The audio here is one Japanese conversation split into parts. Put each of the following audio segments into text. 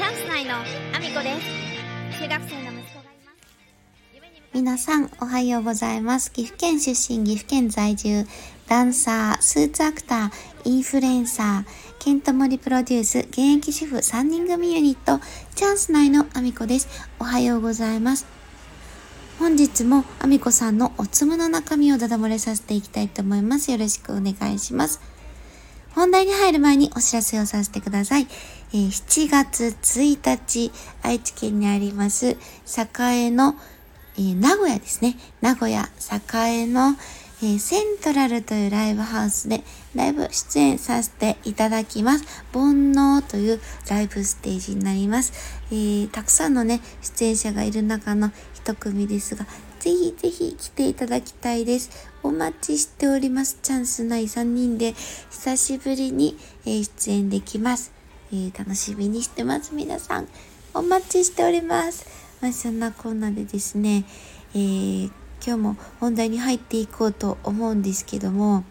チャンス内のアミコです中学生の息子がいます皆さん、おはようございます。岐阜県出身、岐阜県在住、ダンサー、スーツアクター、インフルエンサー、ケントモリプロデュース、現役主婦3人組ユニット、チャンス内のアミコです。おはようございます。本日もアミコさんのおつむの中身をダダ漏れさせていきたいと思います。よろしくお願いします。本題に入る前にお知らせをさせてください。えー7月1日、愛知県にあります、栄の、えー名古屋ですね。名古屋栄の、えーセントラルというライブハウスでライブ出演させていただきます。煩悩というライブステージになります。えーたくさんのね、出演者がいる中の一組ですが、ぜひぜひ来ていただきたいです。お待ちしております。チャンスない3人で久しぶりに、え出演できます。えー楽しみにしてます。皆さん、お待ちしております。まあ、そんなこんなでですね、えー今日も本題に入っていこうと思うんですけども、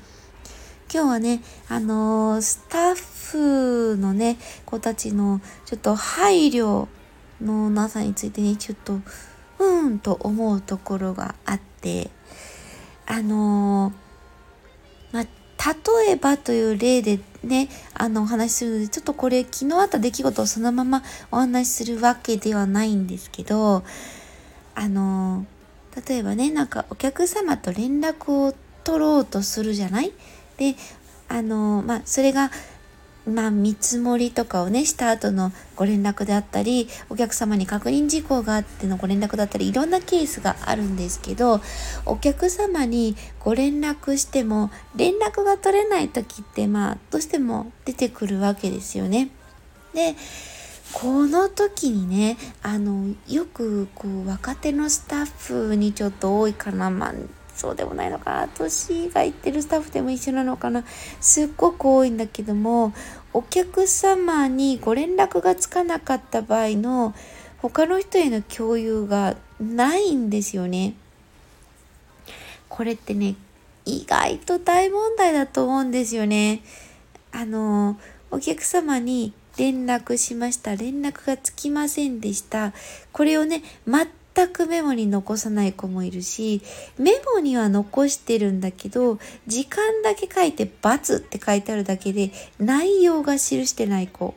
今日はね、あのースタッフのね、子たちのちょっと配慮のなさについてね、ちょっと、うんと思うところがあって、あのーまあ、例えばという例でね、あの、お話しするので、ちょっとこれ、昨日あった出来事をそのままお話しするわけではないんですけど、あの、例えばね、なんかお客様と連絡を取ろうとするじゃない？で、あの、まあ、それが、まあ、見積もりとかをね、した後のご連絡であったり、お客様に確認事項があってのご連絡だったり、いろんなケースがあるんですけど、お客様にご連絡しても、連絡が取れない時って、まあ、どうしても出てくるわけですよね。で、この時にね、あの、よく、こう、若手のスタッフにちょっと多いかな、まあ、そうでもないのかな、年がいってるスタッフでも一緒なのかな、すっごく多いんだけども、お客様にご連絡がつかなかった場合の、他の人への共有がないんですよね。これってね、意外と大問題だと思うんですよね。あの、お客様に連絡しました。連絡がつきませんでした。これをね、全くメモに残さない子もいるし、メモには残してるんだけど、時間だけ書いて×って書いてあるだけで、内容が記してない子。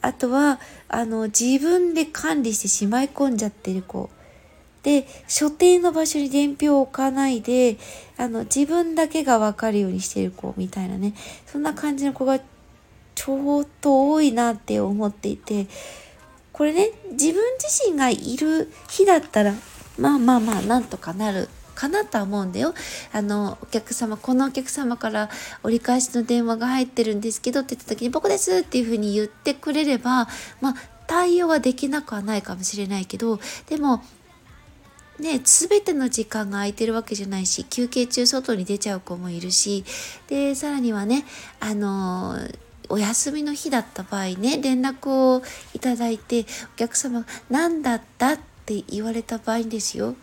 あとは、あの、自分で管理してしまい込んじゃってる子。で、所定の場所に伝票を置かないで、あの、自分だけがわかるようにしてる子みたいなね。そんな感じの子がちょっと多いなって思っていて、これね、自分自身がいる日だったら、まあまあまあ、なんとかなるかなとは思うんだよ。あの、お客様、このお客様から折り返しの電話が入ってるんですけどって言った時に、僕ですっていうふうに言ってくれれば、まあ、対応はできなくはないかもしれないけど、でも、ね、全ての時間が空いてるわけじゃないし、休憩中外に出ちゃう子もいるし、で、さらにはね、あのお休みの日だった場合ね、連絡をいただいて、お客様が何だったって言われた場合ですよ、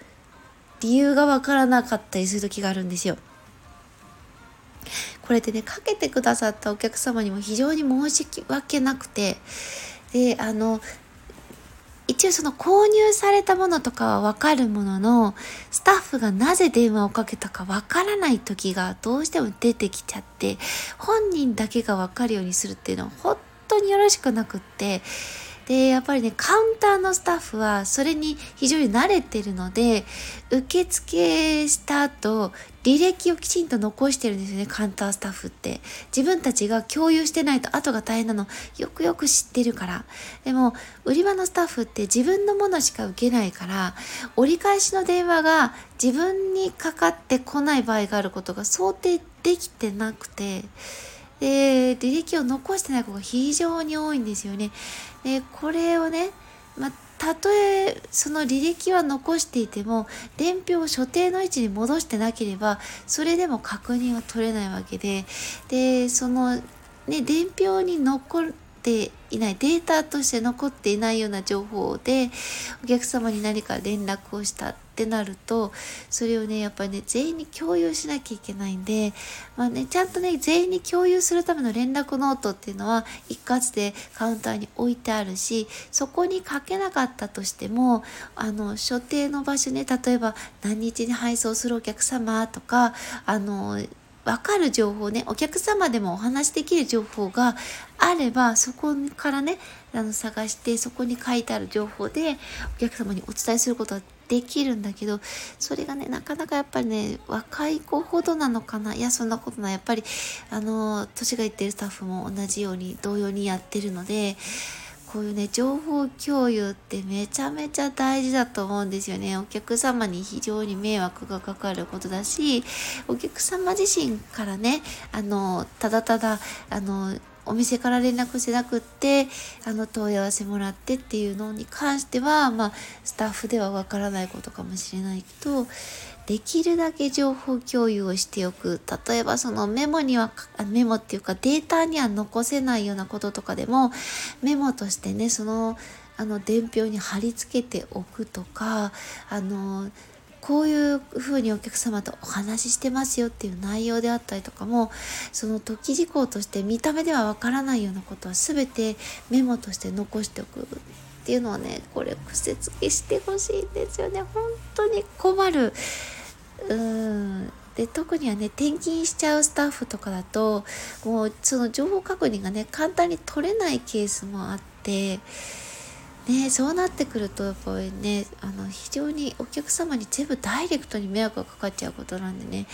理由が分からなかったりする時があるんですよ。これでね、かけてくださったお客様にも非常に申し訳なくて、で、あの、一応その購入されたものとかはわかるものの、スタッフがなぜ電話をかけたかわからない時がどうしても出てきちゃって、本人だけがわかるようにするっていうのは本当によろしくなくって、で、やっぱりね、カウンターのスタッフはそれに非常に慣れてるので、受付した後、履歴をきちんと残してるんですよね、カウンタースタッフって。自分たちが共有してないと後が大変なの、よくよく知ってるから。でも、売り場のスタッフって自分のものしか受けないから、折り返しの電話が自分にかかってこない場合があることが想定できてなくて、で、履歴を残してない子が非常に多いんですよね。で、これをね、まあ、たとえその履歴は残していても、伝票を所定の位置に戻してなければ、それでも確認は取れないわけで、で、その、ね、伝票に残るていない、データとして残っていないような情報で、お客様に何か連絡をしたってなるとそれをねやっぱりね全員に共有しなきゃいけないんで、まあね、ちゃんとね全員に共有するための連絡ノートっていうのは一括でカウンターに置いてあるしそこに書けなかったとしてもあの所定の場所ね例えば何日に配送するお客様とかあの分かる情報ねお客様でもお話できる情報があればそこからねあの探してそこに書いてある情報でお客様にお伝えすることができるんだけどそれがねなかなかやっぱりね若い子ほどなのかないやそんなことない。やっぱりあの年がいってるスタッフも同じように同様にやってるのでこういうね情報共有ってめちゃめちゃ大事だと思うんですよね。お客様に非常に迷惑がかかることだしお客様自身からねあのただただあのお店から連絡してなくってあの問い合わせもらってっていうのに関してはまあスタッフではわからないことかもしれないけどできるだけ情報共有をしておく。例えばそのメモにはメモっていうかデータには残せないようなこととかでもメモとしてねそのあの伝票に貼り付けておくとかあのこういうふうにお客様とお話ししてますよっていう内容であったりとかもその時事項として見た目ではわからないようなことは全てメモとして残しておくっていうのはねこれ癖付けしてほしいんですよね。本当に困る。うん。で特にはね転勤しちゃうスタッフとかだともうその情報確認がね簡単に取れないケースもあってね、そうなってくるとやっぱりねあの非常にお客様に全部ダイレクトに迷惑がかかっちゃうことなんでね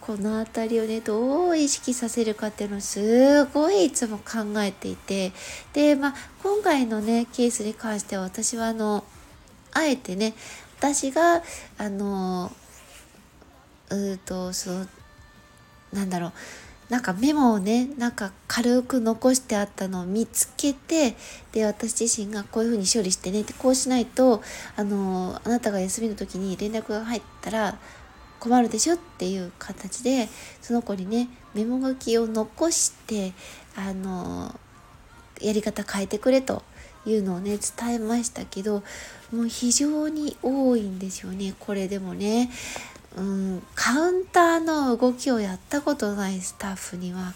この辺りをねどう意識させるかっていうのをすごいいつも考えていてで、まあ、今回のねケースに関しては私はあのあえてね私があのうとそのなんだろうなんかメモをねなんか軽く残してあったのを見つけてで私自身がこういうふうに処理してねってこうしないとあのあなたが休みの時に連絡が入ったら困るでしょっていう形でその子にねメモ書きを残してあのやり方変えてくれというのをね伝えましたけどもう非常に多いんですよねこれでもね。うん、カウンターの動きをやったことないスタッフには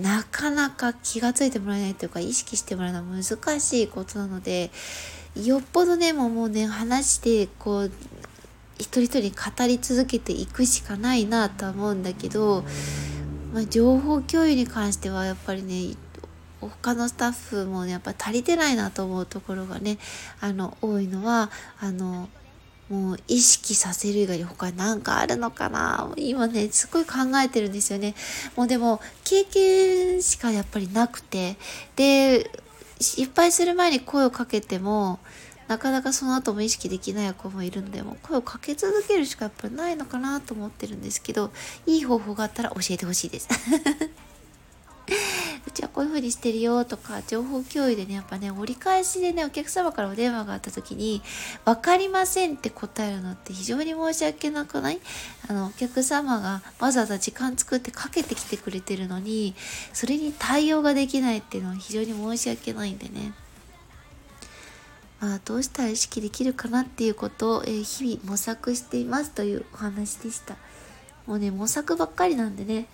なかなか気が付いてもらえないというか意識してもらうのは難しいことなのでよっぽどねもうね話してこう一人一人語り続けていくしかないなとは思うんだけど、まあ、情報共有に関してはやっぱりね他のスタッフもねやっぱ足りてないなと思うところがねあの多いのはあのもう意識させる以外に他に何かあるのかな？今ねすごい考えてるんですよね。もうでも経験しかやっぱりなくて。で失敗する前に声をかけてもなかなかその後も意識できない子もいるんでも声をかけ続けるしかやっぱりないのかなと思ってるんですけどいい方法があったら教えてほしいです。うちはこういう風にしてるよとか情報共有でねやっぱね折り返しでねお客様からお電話があった時に分かりませんって答えるのって非常に申し訳なくない？あのお客様がわざわざ時間作ってかけてきてくれてるのにそれに対応ができないっていうのは非常に申し訳ないんでねまあ、どうしたら意識できるかなっていうことを、えー、日々模索していますというお話でした。もうね、模索ばっかりなんでね、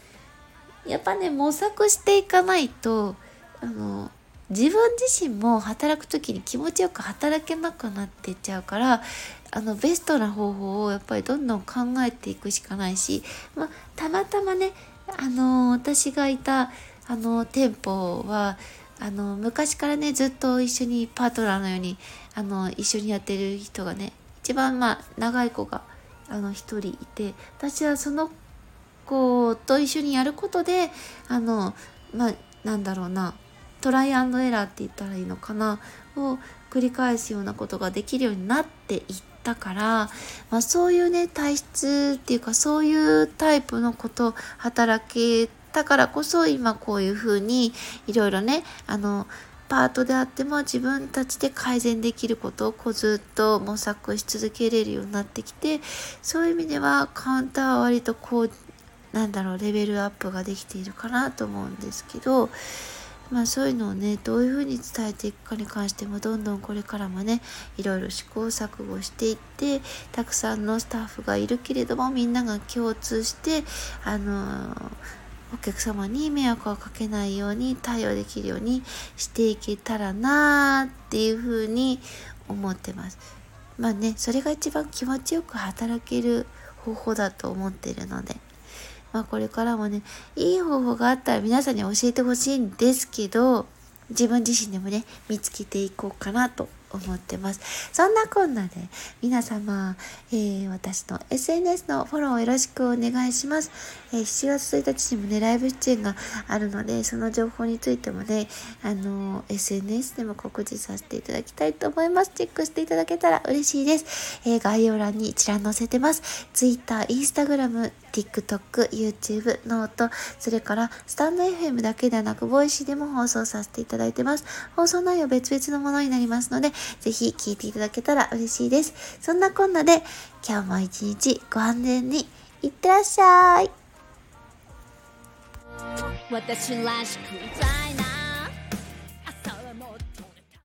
やっぱね模索していかないとあの自分自身も働く時に気持ちよく働けなくなっていっちゃうからあのベストな方法をやっぱりどんどん考えていくしかないし、まあ、たまたまねあの私がいたあの店舗はあの昔からねずっと一緒にパートナーのようにあの一緒にやってる人がね一番まあ長い子があの1人いて私はその子と一緒にやることであのまあなんだろうなトライアンドエラーって言ったらいいのかなを繰り返すようなことができるようになっていったから、まあ、そういうね体質っていうかそういうタイプのこと働けたからこそ今こういうふうにいろいろねあのパートであっても自分たちで改善できることをこうずっと模索し続けれるようになってきてそういう意味ではカウンターは割とこうなんだろうレベルアップができているかなと思うんですけどまあそういうのをねどういうふうに伝えていくかに関してもどんどんこれからもねいろいろ試行錯誤していってたくさんのスタッフがいるけれどもみんなが共通してあのお客様に迷惑をかけないように対応できるようにしていけたらなーっていうふうに思ってます。まあねそれが一番気持ちよく働ける方法だと思っているので。まあこれからもね、いい方法があったら皆さんに教えてほしいんですけど、自分自身でもね、見つけていこうかなと思ってます。そんなこんなで皆様、えー、私の SNS のフォローをよろしくお願いします。えー、7月1日にもね、ライブ出演があるので、その情報についてもね、あのー、SNS でも告知させていただきたいと思います。チェックしていただけたら嬉しいです。えー概要欄に一覧載せてます。Twitter、Instagram、TikTok、YouTube、 note、それからスタンド FM だけではなく、 Voicy でも放送させていただいてます。放送内容別々のものになりますので、ぜひ聞いていただけたら嬉しいです。そんなこんなで、今日も一日ご安全にいってらっしゃい。私らしく歌い